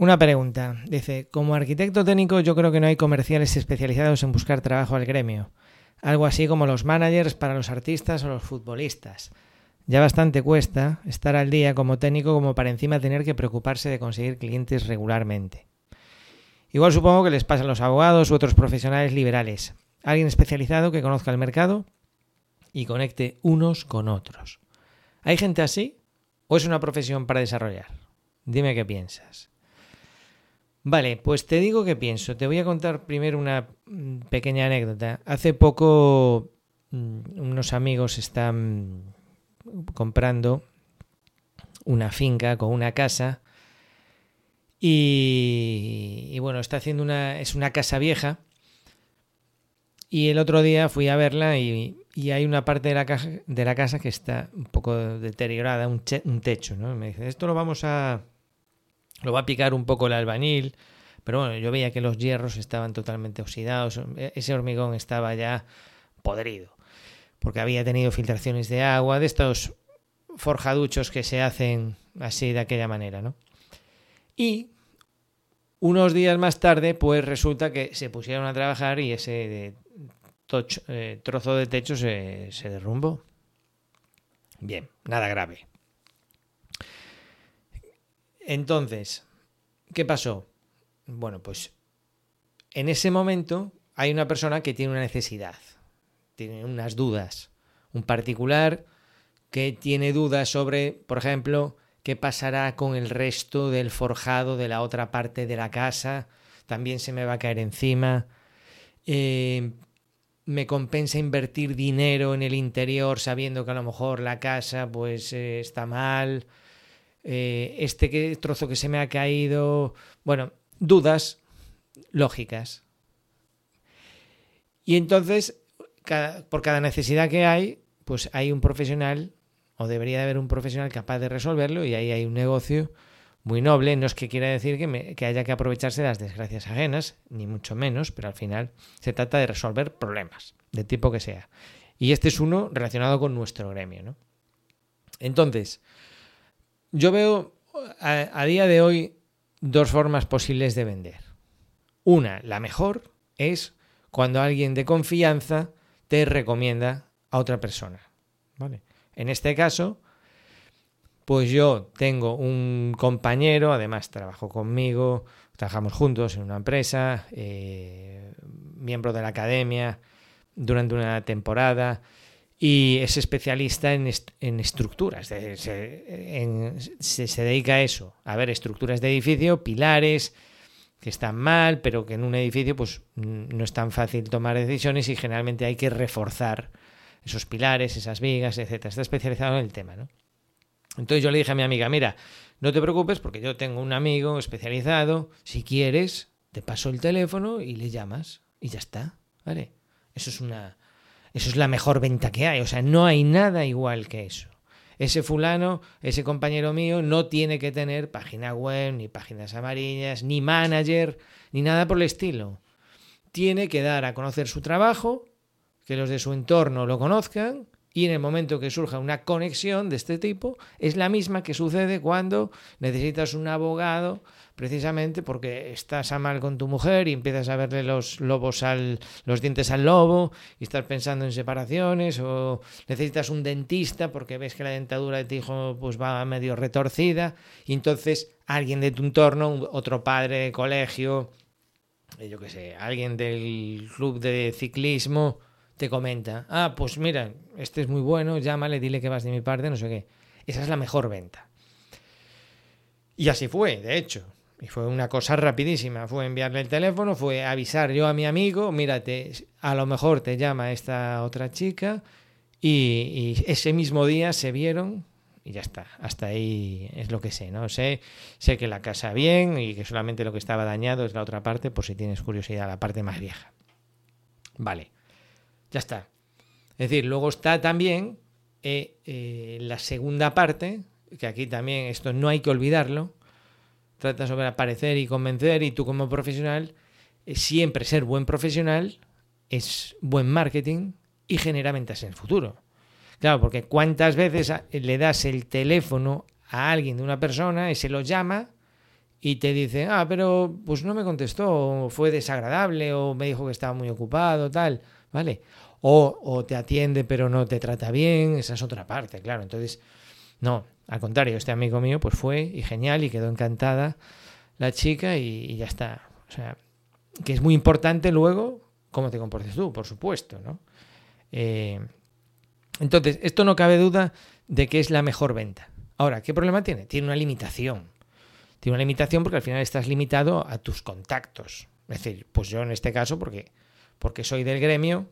Una pregunta. Dice, como arquitecto técnico yo creo que no hay comerciales especializados en buscar trabajo al gremio. Algo así como los managers para los artistas o los futbolistas. Ya bastante cuesta estar al día como técnico como para encima tener que preocuparse de conseguir clientes regularmente. Igual supongo que les pasa a los abogados u otros profesionales liberales. Alguien especializado que conozca el mercado y conecte unos con otros. ¿Hay gente así o es una profesión para desarrollar? Dime qué piensas. Vale, pues te digo qué pienso. Te voy a contar primero una mm, pequeña anécdota. Hace poco mm, unos amigos están comprando una finca con una casa y, bueno, está haciendo una es una casa vieja y el otro día fui a verla y, hay una parte de la, de la casa que está un poco deteriorada, un, un techo, ¿no? me dice, esto lo vamos a lo va a picar un poco el albañil, pero bueno, yo veía que los hierros estaban totalmente oxidados, ese hormigón estaba ya podrido, porque había tenido filtraciones de agua, de estos forjaduchos que se hacen así de aquella manera, ¿no? Y unos días más tarde, pues resulta que se pusieron a trabajar y ese eh, trozo de techo se derrumbó. Bien, nada grave. Entonces, ¿qué pasó? Bueno, pues en ese momento hay una persona que tiene una necesidad, tiene unas dudas. Un particular que tiene dudas sobre, por ejemplo, qué pasará con el resto del forjado de la otra parte de la casa, también se me va a caer encima. Eh, me compensa invertir dinero en el interior sabiendo que a lo mejor la casa pues eh, está mal eh, este trozo que se me ha caído, bueno, dudas lógicas. Y entonces, por cada necesidad que hay, pues hay un profesional, o debería de haber un profesional capaz de resolverlo, y ahí hay un negocio muy noble. No es que quiera decir que, que haya que aprovecharse de las desgracias ajenas, ni mucho menos, pero al final se trata de resolver problemas, de tipo que sea. Y este es uno relacionado con nuestro gremio, ¿no? Entonces, yo veo a, día de hoy dos formas posibles de vender. Una, la mejor, es cuando alguien de confianza te recomienda a otra persona. ¿Vale? En este caso, pues yo tengo un compañero, además trabajo conmigo, trabajamos juntos en una empresa, eh, miembro de la academia durante una temporada, y es especialista en, en estructuras. Se, se, dedica a eso, a ver estructuras de edificio, pilares que están mal, pero que en un edificio pues no es tan fácil tomar decisiones y generalmente hay que reforzar esos pilares, esas vigas, etcétera. Está especializado en el tema, ¿no? Entonces yo le dije a mi amiga, mira, no te preocupes porque yo tengo un amigo especializado, si quieres, te paso el teléfono y le llamas y ya está, ¿vale? Eso es una eso es la mejor venta que hay. O sea, no hay nada igual que eso. Ese fulano, ese compañero mío, no tiene que tener página web, ni páginas amarillas, ni manager, ni nada por el estilo. Tiene que dar a conocer su trabajo, que los de su entorno lo conozcan, y en el momento que surja una conexión de este tipo, es la misma que sucede cuando necesitas un abogado precisamente porque estás a mal con tu mujer y empiezas a verle los lobos al los dientes al lobo y estás pensando en separaciones o necesitas un dentista porque ves que la dentadura de tu hijo pues va medio retorcida y entonces alguien de tu entorno, otro padre de colegio, yo qué sé, alguien del club de ciclismo te comenta, ah, pues mira, este es muy bueno, llámale, dile que vas de mi parte, no sé qué. Esa es la mejor venta. Y así fue, de hecho. Y fue una cosa rapidísima. Fue enviarle el teléfono, fue avisar yo a mi amigo, mírate, a lo mejor te llama esta otra chica. Y, ese mismo día se vieron y ya está. Hasta ahí es lo que sé, ¿no? Sé, sé que la casa bien y que solamente lo que estaba dañado es la otra parte, por si tienes curiosidad, la parte más vieja. Vale, ya está. Es decir, luego está también eh, eh, la segunda parte, que aquí también esto no hay que olvidarlo, trata sobre aparecer y convencer y tú como profesional, eh, siempre ser buen profesional es buen marketing y genera ventas en el futuro. Claro, porque cuántas veces le das el teléfono a alguien de una persona y se lo llama y te dice, ah, pero pues no me contestó, fue desagradable, o me dijo que estaba muy ocupado, tal, ¿vale? O, o te atiende pero no te trata bien, esa es otra parte, claro. Entonces, no, al contrario, este amigo mío pues fue y genial y quedó encantada la chica y, ya está. O sea, que es muy importante luego cómo te comportes tú, por supuesto, ¿no? Eh, entonces, esto no cabe duda de que es la mejor venta. Ahora, ¿qué problema tiene? Tiene una limitación. Tiene una limitación porque al final estás limitado a tus contactos. Es decir, pues yo en este caso, porque, porque soy del gremio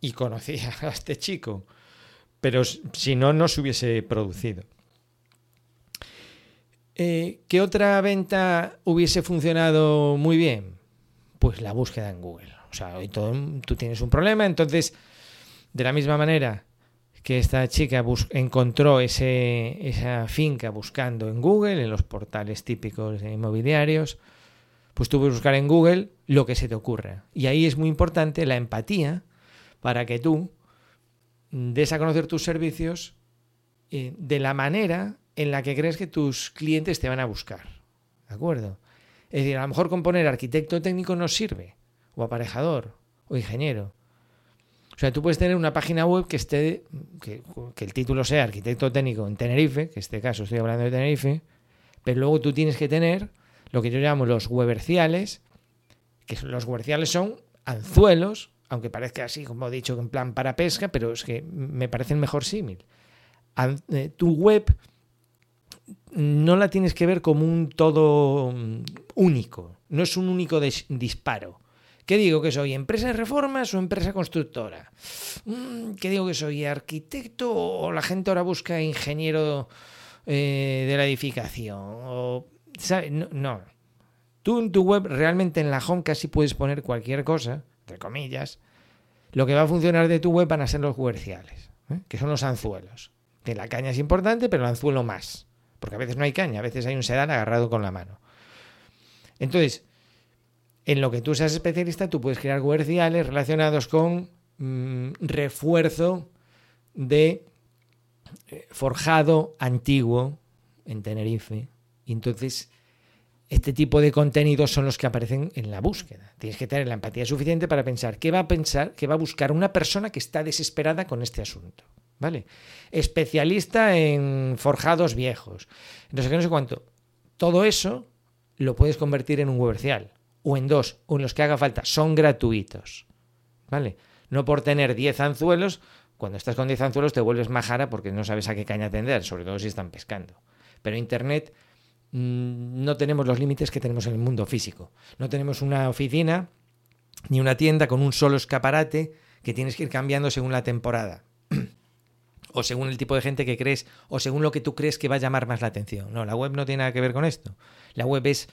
y conocía a este chico, pero si no, no se hubiese producido. Eh, ¿Qué otra venta hubiese funcionado muy bien? Pues la búsqueda en Google. O sea, hoy tú tienes un problema, entonces, de la misma manera que esta chica encontró ese, esa finca buscando en Google, en los portales típicos de inmobiliarios, pues tú puedes buscar en Google lo que se te ocurra. Y ahí es muy importante la empatía para que tú des a conocer tus servicios eh, de la manera en la que crees que tus clientes te van a buscar. ¿De acuerdo? Es decir, a lo mejor con poner arquitecto técnico no sirve, o aparejador, o ingeniero. O sea, tú puedes tener una página web que esté, que, el título sea arquitecto técnico en Tenerife, que en este caso estoy hablando de Tenerife, pero luego tú tienes que tener lo que yo llamo los weberciales, que los weberciales son anzuelos, aunque parezca así, como he dicho, en plan para pesca, pero es que me parece el mejor símil. Eh, tu web no la tienes que ver como un todo mm, único, no es un único disparo. ¿Qué digo que soy? ¿Empresa de reformas o empresa constructora? Mm, ¿Qué digo que soy? ¿Arquitecto o la gente ahora busca ingeniero eh, de la edificación? No. Tú en tu web realmente en la home casi puedes poner cualquier cosa, entre comillas. Lo que va a funcionar de tu web van a ser los comerciales, ¿eh? que son los anzuelos. Que la caña es importante, pero el anzuelo más. Porque a veces no hay caña, a veces hay un sedán agarrado con la mano. Entonces, en lo que tú seas especialista, tú puedes crear comerciales relacionados con mm, refuerzo de eh, forjado antiguo en Tenerife. Y entonces, este tipo de contenidos son los que aparecen en la búsqueda. Tienes que tener la empatía suficiente para pensar qué va a pensar, qué va a buscar una persona que está desesperada con este asunto. ¿Vale? Especialista en forjados viejos. No sé qué, no sé cuánto. Todo eso lo puedes convertir en un comercial o en dos o en los que haga falta, son gratuitos. ¿Vale? No por tener 10 anzuelos, cuando estás con 10 anzuelos te vuelves majara porque no sabes a qué caña atender, sobre todo si están pescando. Pero Internet no tenemos los límites que tenemos en el mundo físico. No tenemos una oficina ni una tienda con un solo escaparate que tienes que ir cambiando según la temporada. o según el tipo de gente que crees, o según lo que tú crees que va a llamar más la atención. No, la web no tiene nada que ver con esto. La web es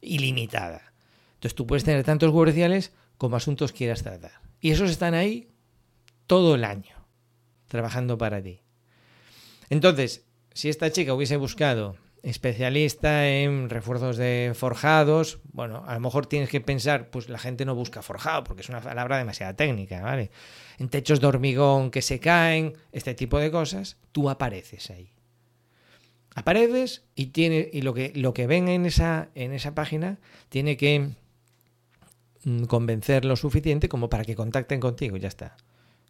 ilimitada. Entonces tú puedes tener tantos comerciales como asuntos quieras tratar. Y esos están ahí todo el año, trabajando para ti. Entonces, si esta chica hubiese buscado especialista en refuerzos de forjados, bueno, a lo mejor tienes que pensar, pues la gente no busca forjado porque es una palabra demasiado técnica, ¿vale? En techos de hormigón que se caen, este tipo de cosas, tú apareces ahí. Apareces y tiene y lo que lo que ven en esa en esa página tiene que Mm, convencer lo suficiente como para que contacten contigo, ya está.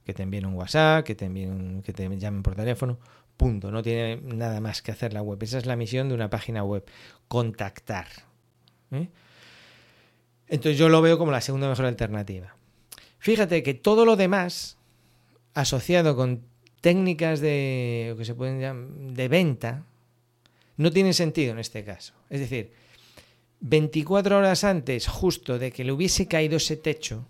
Que te envíen un WhatsApp, que te envíen, que te llamen por teléfono, punto. No tiene nada más que hacer la web. Esa es la misión de una página web, contactar. ¿eh? Entonces yo lo veo como la segunda mejor alternativa. Fíjate que todo lo demás, asociado con técnicas de, que se pueden llamar, de venta, no tiene sentido en este caso. Es decir, 24 horas antes justo de que le hubiese caído ese techo,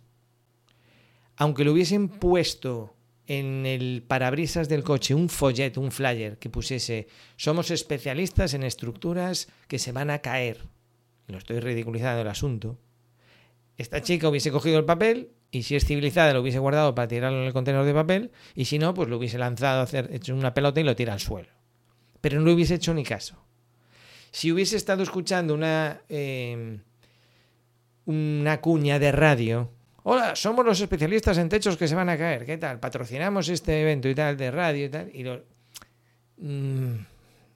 aunque le hubiesen puesto en el parabrisas del coche un folleto, un flyer que pusiese somos especialistas en estructuras que se van a caer, lo estoy ridiculizando el asunto, esta chica hubiese cogido el papel y si es civilizada lo hubiese guardado para tirarlo en el contenedor de papel y si no, pues lo hubiese lanzado, hacer, hecho una pelota y lo tira al suelo. Pero no le hubiese hecho ni caso. Si hubiese estado escuchando una, em, una cuña de radio, hola, somos los especialistas en techos que se van a caer, ¿qué tal? Patrocinamos este evento y tal de radio y tal, y lo, mm,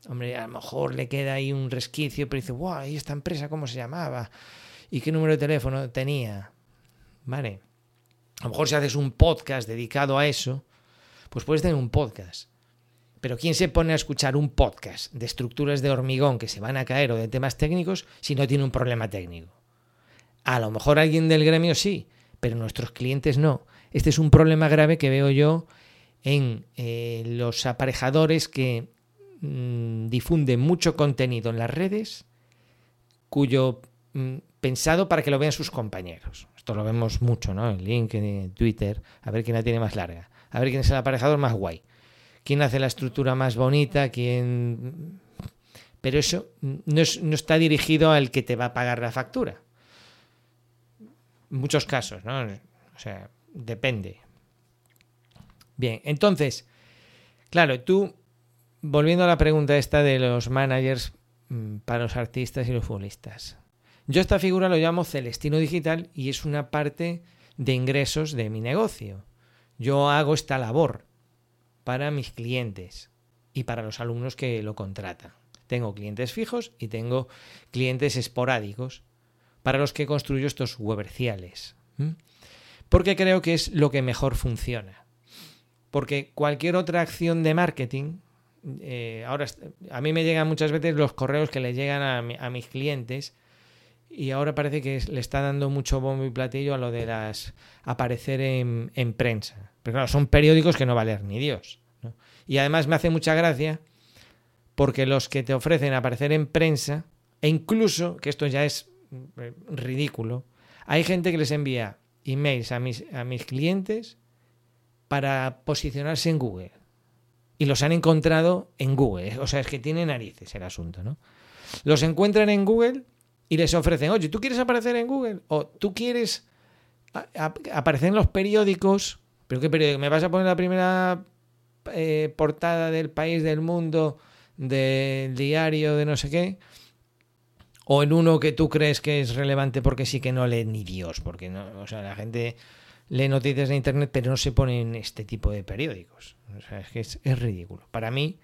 Hombre, a lo mejor le queda ahí un resquicio, pero dice, wow, ¿y esta empresa cómo se llamaba? ¿Y qué número de teléfono tenía? Vale. A lo mejor si haces un podcast dedicado a eso, pues puedes tener un podcast. Pero ¿quién se pone a escuchar un podcast de estructuras de hormigón que se van a caer o de temas técnicos si no tiene un problema técnico? A lo mejor alguien del gremio sí, pero nuestros clientes no. Este es un problema grave que veo yo en eh, los aparejadores que mm, difunden mucho contenido en las redes, cuyo mm, pensado para que lo vean sus compañeros. Esto lo vemos mucho, ¿no? En LinkedIn, en Twitter, a ver quién la tiene más larga, a ver quién es el aparejador más guay, quién hace la estructura más bonita, quién... Pero eso no está dirigido al que te va a pagar la factura. Muchos casos, ¿no? O sea, depende. Bien, entonces, claro, tú, volviendo a la pregunta esta de los managers mm, para los artistas y los futbolistas. Yo esta figura lo llamo Celestino Digital y es una parte de ingresos de mi negocio. Yo hago esta labor para mis clientes y para los alumnos que lo contratan. Tengo clientes fijos y tengo clientes esporádicos para los que construyo estos weberciales. Porque creo que es lo que mejor funciona. Porque cualquier otra acción de marketing, eh, ahora a mí me llegan muchas veces los correos que le llegan a, mis clientes y ahora parece que le está dando mucho bombo y platillo a lo de las aparecer en, prensa. Pero claro, son periódicos que no va a leer ni Dios. Y además me hace mucha gracia porque los que te ofrecen aparecer en prensa, e incluso, que esto ya es ridículo, hay gente que les envía emails a mis, a mis clientes para posicionarse en Google. Y los han encontrado en Google. O sea, es que tiene narices el asunto, ¿no? Los encuentran en Google y les ofrecen, oye, ¿tú quieres aparecer en Google? O tú quieres aparecer en los periódicos. ¿Pero qué periódico? ¿Me vas a poner la primera eh, portada del país del mundo, del diario, de no sé qué? O en uno que tú crees que es relevante porque sí que no lee ni Dios. Porque no, o sea, la gente lee noticias de internet, pero no se pone en este tipo de periódicos. O sea, es que es, ridículo. Para mí,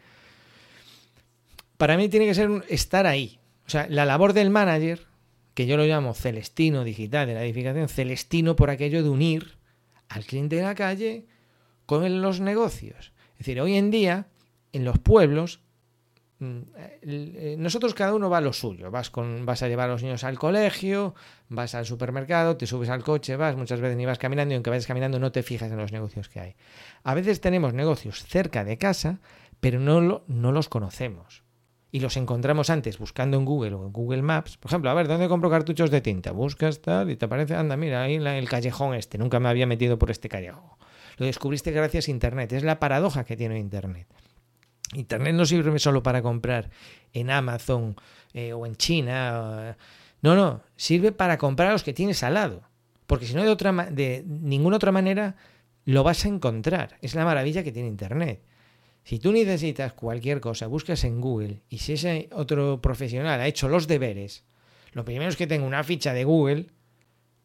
para mí tiene que ser estar ahí. O sea, la labor del manager, que yo lo llamo celestino digital de la edificación, celestino por aquello de unir al cliente de la calle con los negocios. Es decir, hoy en día, en los pueblos, nosotros cada uno va a lo suyo. Vas, con, vas a llevar a los niños al colegio, vas al supermercado, te subes al coche, vas, muchas veces ni vas caminando y aunque vayas caminando no te fijas en los negocios que hay. A veces tenemos negocios cerca de casa, pero no, lo, no los conocemos. Y los encontramos antes buscando en Google o en Google Maps. Por ejemplo, a ver, ¿dónde compro cartuchos de tinta? Buscas tal y te aparece, anda, mira, ahí el callejón este. Nunca me había metido por este callejón. Lo descubriste gracias a Internet. Es la paradoja que tiene Internet. Internet no sirve solo para comprar en Amazon eh, o en China. no, no, sirve para comprar a los que tienes al lado. Porque si no, de, otra, de ninguna otra manera lo vas a encontrar. Es la maravilla que tiene Internet. Si tú necesitas cualquier cosa, buscas en Google y si ese otro profesional ha hecho los deberes, lo primero es que tenga una ficha de Google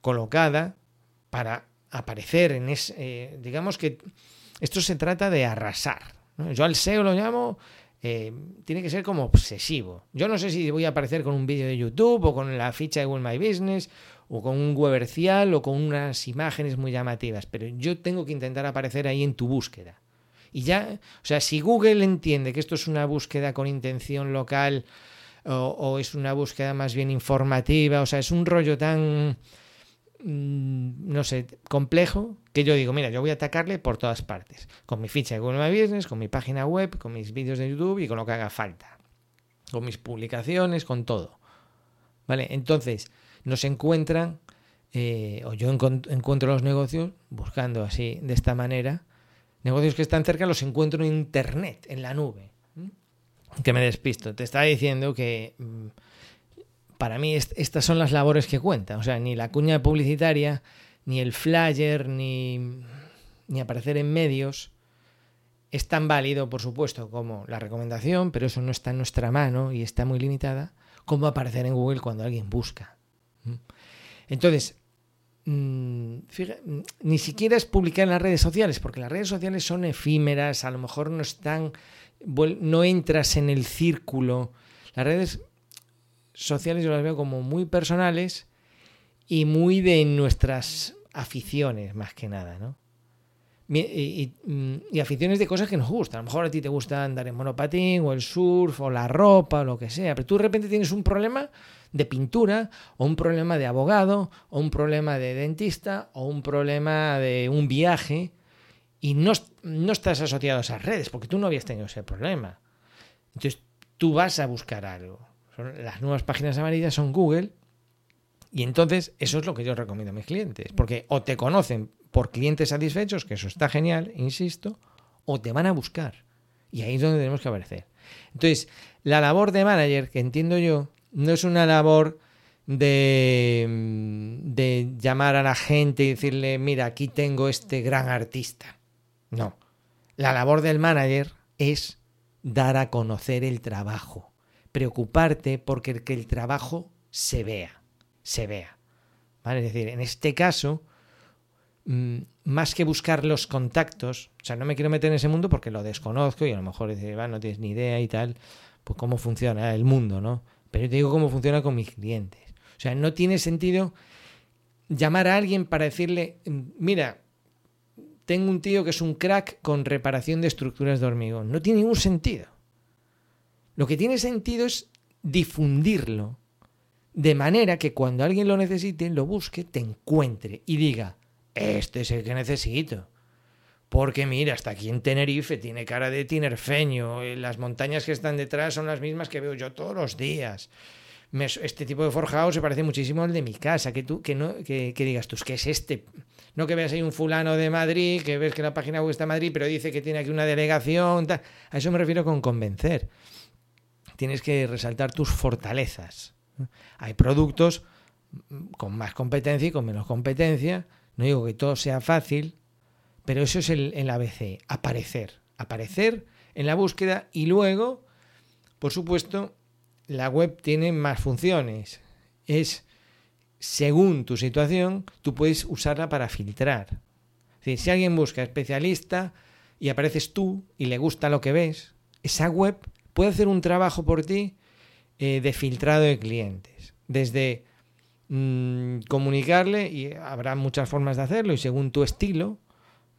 colocada para aparecer en ese... Eh, digamos que esto se trata de arrasar. Yo al SEO lo llamo, eh, tiene que ser como obsesivo. Yo no sé si voy a aparecer con un vídeo de YouTube o con la ficha de Google My Business o con un webercial o con unas imágenes muy llamativas, pero yo tengo que intentar aparecer ahí en tu búsqueda. Y ya, o sea, si Google entiende que esto es una búsqueda con intención local o, o es una búsqueda más bien informativa, o sea, es un rollo tan no sé, complejo, que yo digo, mira, yo voy a atacarle por todas partes, con mi ficha de Google My Business, con mi página web, con mis vídeos de YouTube y con lo que haga falta, con mis publicaciones, con todo. ¿Vale? Entonces, nos encuentran, eh, o yo encuentro los negocios buscando así, de esta manera, negocios que están cerca los encuentro en Internet, en la nube. Que me despisto. Te estaba diciendo que... Mm, para mí estas son las labores que cuentan. O sea, ni la cuña publicitaria, ni el flyer, ni, ni aparecer en medios es tan válido, por supuesto, como la recomendación, pero eso no está en nuestra mano y está muy limitada, como aparecer en Google cuando alguien busca. ¿Mm? Entonces, mm, mm, ni siquiera es publicar en las redes sociales, porque las redes sociales son efímeras, a lo mejor no están, no entras en el círculo. Las redes sociales yo las veo como muy personales y muy de nuestras aficiones, más que nada, ¿no? Y, y, aficiones de cosas que nos gustan. A lo mejor a ti te gusta andar en monopatín o el surf o la ropa o lo que sea, pero tú de repente tienes un problema de pintura o un problema de abogado o un problema de dentista o un problema de un viaje y no, no estás asociado a esas redes porque tú no habías tenido ese problema. Entonces tú vas a buscar algo. Las nuevas páginas amarillas son Google y entonces eso es lo que yo recomiendo a mis clientes porque o te conocen por clientes satisfechos, que eso está genial, insisto, o te van a buscar. Y ahí es donde tenemos que aparecer. Entonces, la labor de manager, que entiendo yo, no es una labor de, de llamar a la gente y decirle, mira, aquí tengo este gran artista. No. La labor del manager es dar a conocer el trabajo, preocuparte porque que el trabajo se vea, se vea. ¿Vale? Es decir, en este caso, Mm, más que buscar los contactos, o sea, no me quiero meter en ese mundo porque lo desconozco y a lo mejor dices, no tienes ni idea y tal, pues cómo funciona el mundo, ¿no? Pero yo te digo cómo funciona con mis clientes. O sea, no tiene sentido llamar a alguien para decirle, mm, mira, tengo un tío que es un crack con reparación de estructuras de hormigón. No tiene ningún sentido. Lo que tiene sentido es difundirlo de manera que cuando alguien lo necesite, lo busque, te encuentre y diga, este es el que necesito. Porque mira, hasta aquí en Tenerife tiene cara de tinerfeño, eh, las montañas que están detrás son las mismas que veo yo todos los días. este tipo de forjado se parece muchísimo al de mi casa, que tú que no que, digas tú, ¿qué es este? No que veas ahí un fulano de Madrid, que ves que la página web está en Madrid, pero dice que tiene aquí una delegación, a eso me refiero con convencer. Tienes que resaltar tus fortalezas. Hay productos con más competencia y con menos competencia, no digo que todo sea fácil, pero eso es el, ABC, aparecer. Aparecer en la búsqueda y luego, por supuesto, la web tiene más funciones. Es, según tu situación, tú puedes usarla para filtrar. si alguien busca especialista y apareces tú y le gusta lo que ves, esa web puede hacer un trabajo por ti eh, de filtrado de clientes. Desde Mm, comunicarle y habrá muchas formas de hacerlo y según tu estilo,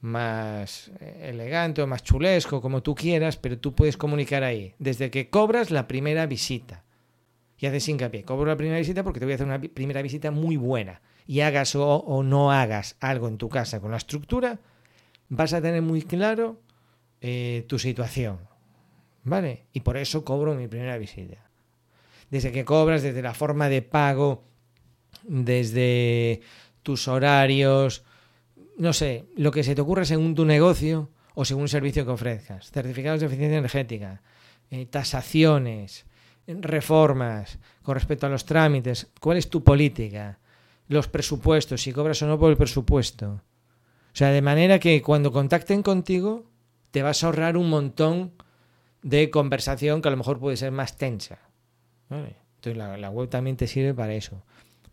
más elegante o más chulesco, como tú quieras, pero tú puedes comunicar ahí, desde que cobras la primera visita. Y haces hincapié, cobro la primera visita porque te voy a hacer una primera visita muy buena. Y hagas o, no hagas algo en tu casa con la estructura, vas a tener muy claro eh, tu situación. ¿Vale? Y por eso cobro mi primera visita. Desde que cobras, desde la forma de pago, desde tus horarios, no sé, lo que se te ocurra según tu negocio o según el servicio que ofrezcas. Certificados de eficiencia energética, eh, tasaciones, reformas con respecto a los trámites, cuál es tu política, los presupuestos, si cobras o no por el presupuesto. O sea, de manera que cuando contacten contigo te vas a ahorrar un montón de conversación que a lo mejor puede ser más tensa. Entonces la web también te sirve para eso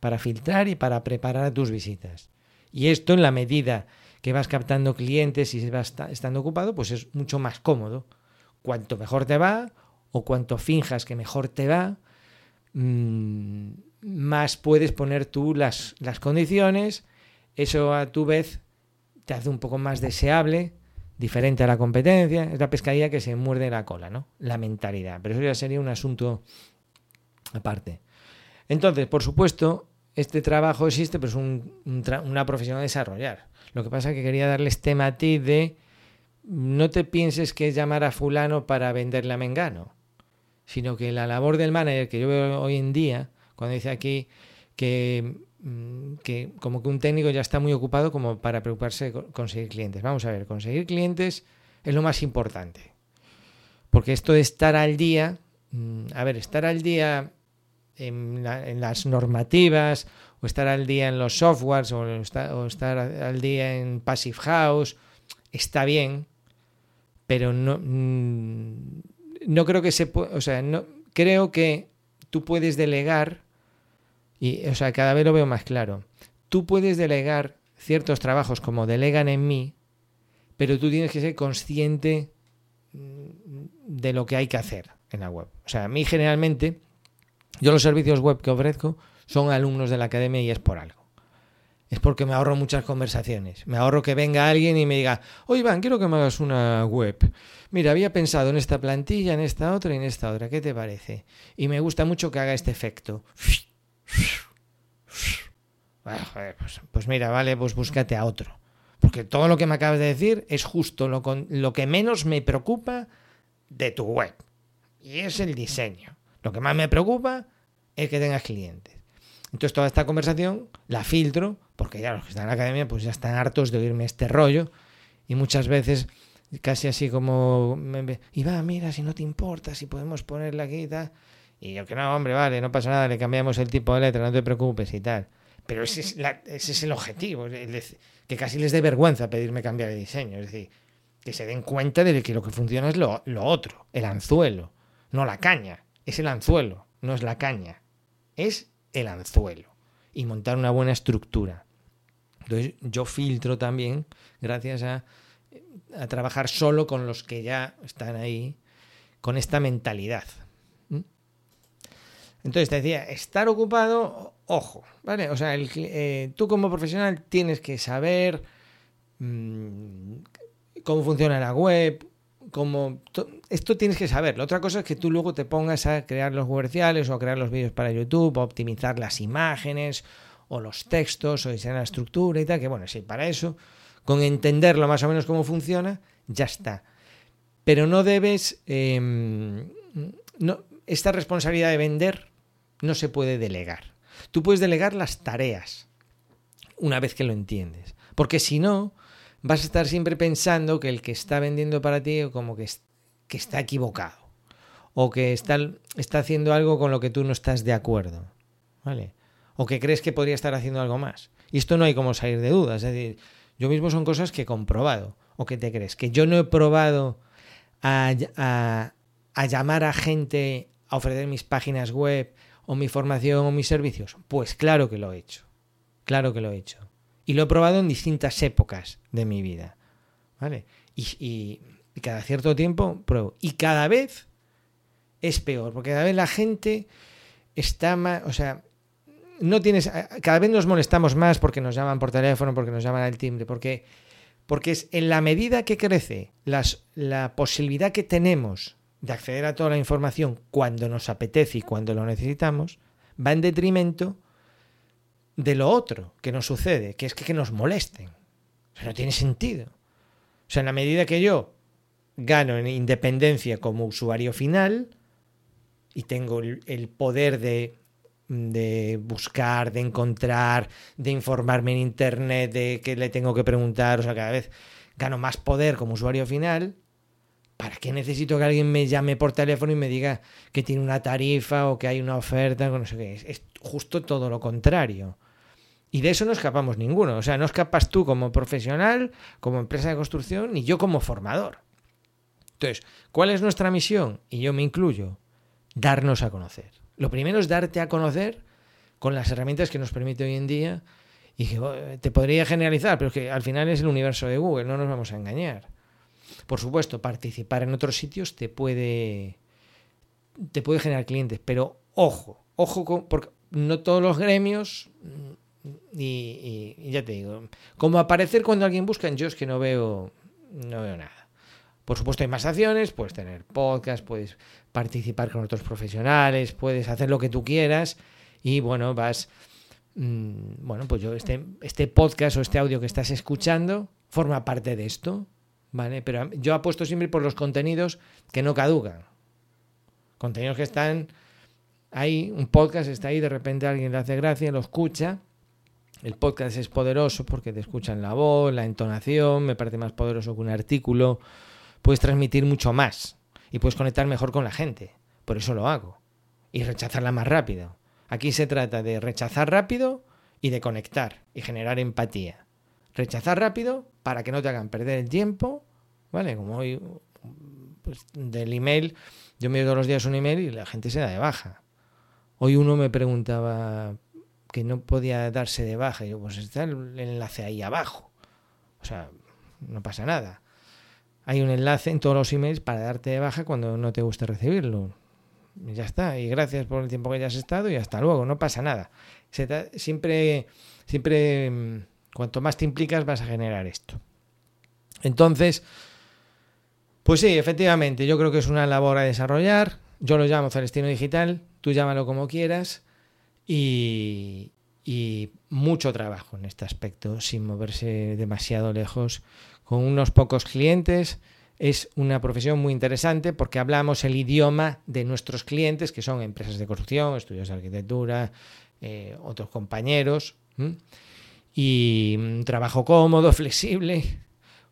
para filtrar y para preparar tus visitas. Y esto en la medida que vas captando clientes y vas estando ocupado, pues es mucho más cómodo. Cuanto mejor te va o cuanto finjas que mejor te va, mm, más puedes poner tú las, las condiciones. Eso a tu vez te hace un poco más deseable, diferente a la competencia. Es la pescadilla que se muerde la cola, ¿no? La mentalidad. Pero eso ya sería un asunto aparte. Entonces, por supuesto, este trabajo existe, pero es una profesión a desarrollar. Lo que pasa es que quería darles tema a de no te pienses que es llamar a fulano para venderle a Mengano, sino que la labor del manager que yo veo hoy en día, cuando dice aquí que, que como que un técnico ya está muy ocupado como para preocuparse de conseguir clientes. Vamos a ver, conseguir clientes es lo más importante. Porque esto de estar al día, mm, a ver, estar al día en, las normativas o estar al día en los softwares o estar, al día en Passive House está bien, pero no, mm, no creo que se o sea, no, creo que tú puedes delegar y, o sea, cada vez lo veo más claro. tú puedes delegar ciertos trabajos como delegan en mí, pero tú tienes que ser consciente mm, de lo que hay que hacer en la web. O sea, a mí generalmente, yo los servicios web que ofrezco son alumnos de la academia y es por algo. Es porque me ahorro muchas conversaciones. Me ahorro que venga alguien y me diga, oye Iván, quiero que me hagas una web. Mira, había pensado en esta plantilla, en esta otra y en esta otra. ¿Qué te parece? Y me gusta mucho que haga este efecto. Pues, pues, mira, vale, pues búscate a otro. Porque todo lo que me acabas de decir es justo lo, lo que menos me preocupa de tu web. Y es el diseño. Lo que más me preocupa es que tengas clientes. Entonces toda esta conversación la filtro, porque ya los que están en la academia pues ya están hartos de oírme este rollo. Y muchas veces casi así como, y va, mira, si no te importa, si podemos ponerla aquí y tal. Y yo que no, hombre, vale, no pasa nada, le cambiamos el tipo de letra, no te preocupes y tal. Pero ese es, ese es el objetivo, que casi les dé vergüenza pedirme cambiar de diseño. Es decir, que se den cuenta de que lo que funciona es lo, lo otro, el anzuelo, no la caña. Es el anzuelo, no es la caña. Es el anzuelo. Y montar una buena estructura. Entonces yo filtro también, gracias a, a trabajar solo con los que ya están ahí, con esta mentalidad. Entonces te decía, estar ocupado, ojo, ¿vale? O sea, eh, tú como profesional tienes que saber mm, cómo funciona la web, cómo... Esto tienes que saberlo. Otra cosa es que tú luego te pongas a crear los comerciales o a crear los vídeos para YouTube, o optimizar las imágenes o los textos o diseñar la estructura y tal, que bueno, sí, para eso, con entenderlo más o menos cómo funciona, ya está. Pero no debes... Em, no, esta responsabilidad de vender no se puede delegar. Tú puedes delegar las tareas una vez que lo entiendes. Porque si no, vas a estar siempre pensando que el que está vendiendo para ti como que, que está equivocado. O que está, está haciendo algo con lo que tú no estás de acuerdo. ¿Vale? O que crees que podría estar haciendo algo más. Y esto no hay como salir de dudas. Es decir, yo mismo son cosas que he comprobado. ¿O que te crees? Que yo no he probado a, a llamar a gente a ofrecer mis páginas web o mi formación o mis servicios? Pues claro que lo he hecho. Claro que lo he hecho. Y lo he probado en distintas épocas de mi vida. ¿Vale? Y, cada cierto tiempo pruebo. Y cada vez es peor, porque cada vez la gente está más, o sea, no tienes, cada vez nos molestamos más porque nos llaman por teléfono, porque nos llaman al timbre, porque, porque es en la medida que crece las, la posibilidad que tenemos de acceder a toda la información cuando nos apetece y cuando lo necesitamos, va en detrimento de lo otro que nos sucede, que es que, nos molesten. No tiene sentido. O sea, en la medida que yo gano en independencia como usuario final y tengo el, poder de, de buscar, de encontrar, de informarme en Internet, de qué le tengo que preguntar, o sea, cada vez gano más poder como usuario final, ¿Para qué necesito que alguien me llame por teléfono y me diga que tiene una tarifa o que hay una oferta? No sé qué. Es justo todo lo contrario. Y de eso no escapamos ninguno. O sea, no escapas tú como profesional, como empresa de construcción, ni yo como formador. Entonces, ¿cuál es nuestra misión? Y yo me incluyo. Darnos a conocer. Lo primero es darte a conocer con las herramientas que nos permite hoy en día. Y que te podría generalizar, pero es que al final es el universo de Google, no nos vamos a engañar. Por supuesto, participar en otros sitios te puede, te puede generar clientes, pero ojo, ojo, con, porque no todos los gremios, mm, y, ya te digo, como aparecer cuando alguien busca, yo es que no veo, no veo nada. Por supuesto, hay más acciones, puedes tener podcast, puedes participar con otros profesionales, puedes hacer lo que tú quieras y bueno, vas. Mm, bueno, pues yo, este, este podcast o este audio que estás escuchando forma parte de esto. ¿Vale? Pero yo apuesto siempre por los contenidos que no caducan. Contenidos que están ahí, un podcast está ahí, de repente alguien le hace gracia, lo escucha. El podcast es poderoso porque te escuchan la voz, la entonación, me parece más poderoso que un artículo. Puedes transmitir mucho más y puedes conectar mejor con la gente. Por eso lo hago. Y rechazarla más rápido. Aquí se trata de rechazar rápido y de conectar y generar empatía rechazar rápido para que no te hagan perder el tiempo, ¿vale? Como hoy, pues, del email, yo me todos los días un email y la gente se da de baja. Hoy uno me preguntaba, que no podía darse de baja. Y yo, pues está el enlace ahí abajo. O sea, no pasa nada. Hay un enlace en todos los emails para darte de baja cuando no te guste recibirlo. Ya está. Y gracias por el tiempo que hayas estado y hasta luego. No pasa nada. siempre, siempre, mm, cuanto más te implicas, vas a generar esto. Entonces, pues sí, efectivamente, yo creo que es una labor a desarrollar. Yo lo llamo Celestino Digital, tú llámalo como quieras. Y, mucho trabajo en este aspecto, sin moverse demasiado lejos, con unos pocos clientes. Es una profesión muy interesante porque hablamos el idioma de nuestros clientes, que son empresas de construcción, estudios de arquitectura, eh, otros compañeros. Y un trabajo cómodo, flexible,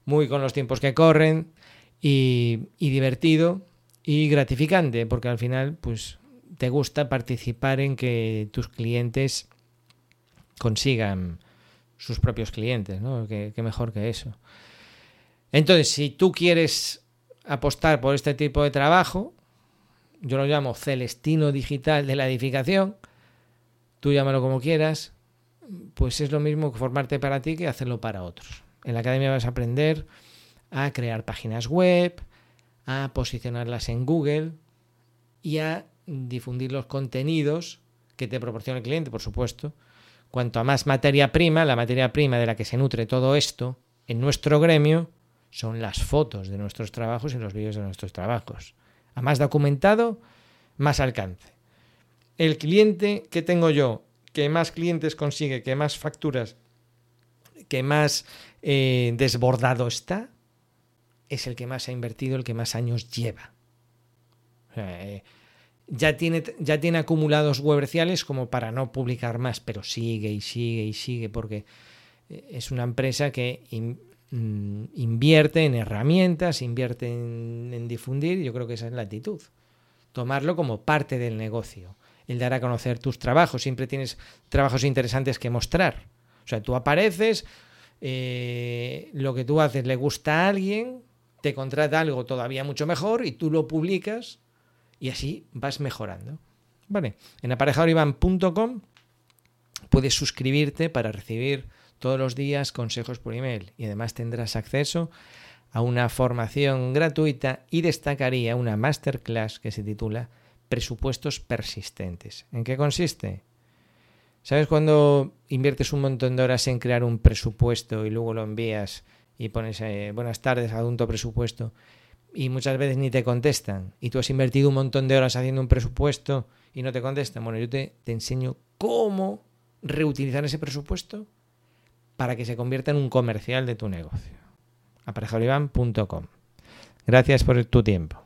muy con los tiempos que corren y, divertido y gratificante, porque al final, pues te gusta participar en que tus clientes consigan sus propios clientes, ¿no? Qué, mejor que eso. Entonces, si tú quieres apostar por este tipo de trabajo, yo lo llamo celestino digital de la edificación, tú llámalo como quieras, pues es lo mismo que formarte para ti que hacerlo para otros. En la academia vas a aprender a crear páginas web, a posicionarlas en Google y a difundir los contenidos que te proporciona el cliente, por supuesto. Cuanto a más materia prima, la materia prima de la que se nutre todo esto en nuestro gremio son las fotos de nuestros trabajos y los vídeos de nuestros trabajos. A más documentado, más alcance. El cliente que tengo yo, que más clientes consigue, que más facturas, que más eh, desbordado está, es el que más ha invertido, el que más años lleva. Eh, ya, tiene, ya tiene acumulados webreciales como para no publicar más, pero sigue y sigue y sigue porque eh, es una empresa que mm, invierte en herramientas, invierte en, en difundir, yo creo que esa es la actitud. Tomarlo como parte del negocio, el dar a conocer tus trabajos, siempre tienes trabajos interesantes que mostrar. O sea, tú apareces, eh, lo que tú haces le gusta a alguien, te contrata algo todavía mucho mejor y tú lo publicas y así vas mejorando. Vale, en aparejadorivan.com puedes suscribirte para recibir todos los días consejos por email y además tendrás acceso a una formación gratuita y destacaría una masterclass que se titula Presupuestos persistentes. ¿En qué consiste? ¿Sabes cuando inviertes un montón de horas en crear un presupuesto y luego lo envías y pones eh, buenas tardes, adjunto presupuesto, y muchas veces ni te contestan, y tú has invertido un montón de horas haciendo un presupuesto y no te contestan, bueno, yo te, te enseño cómo reutilizar ese presupuesto para que se convierta en un comercial de tu negocio. aparejolivan.com. Gracias por tu tiempo.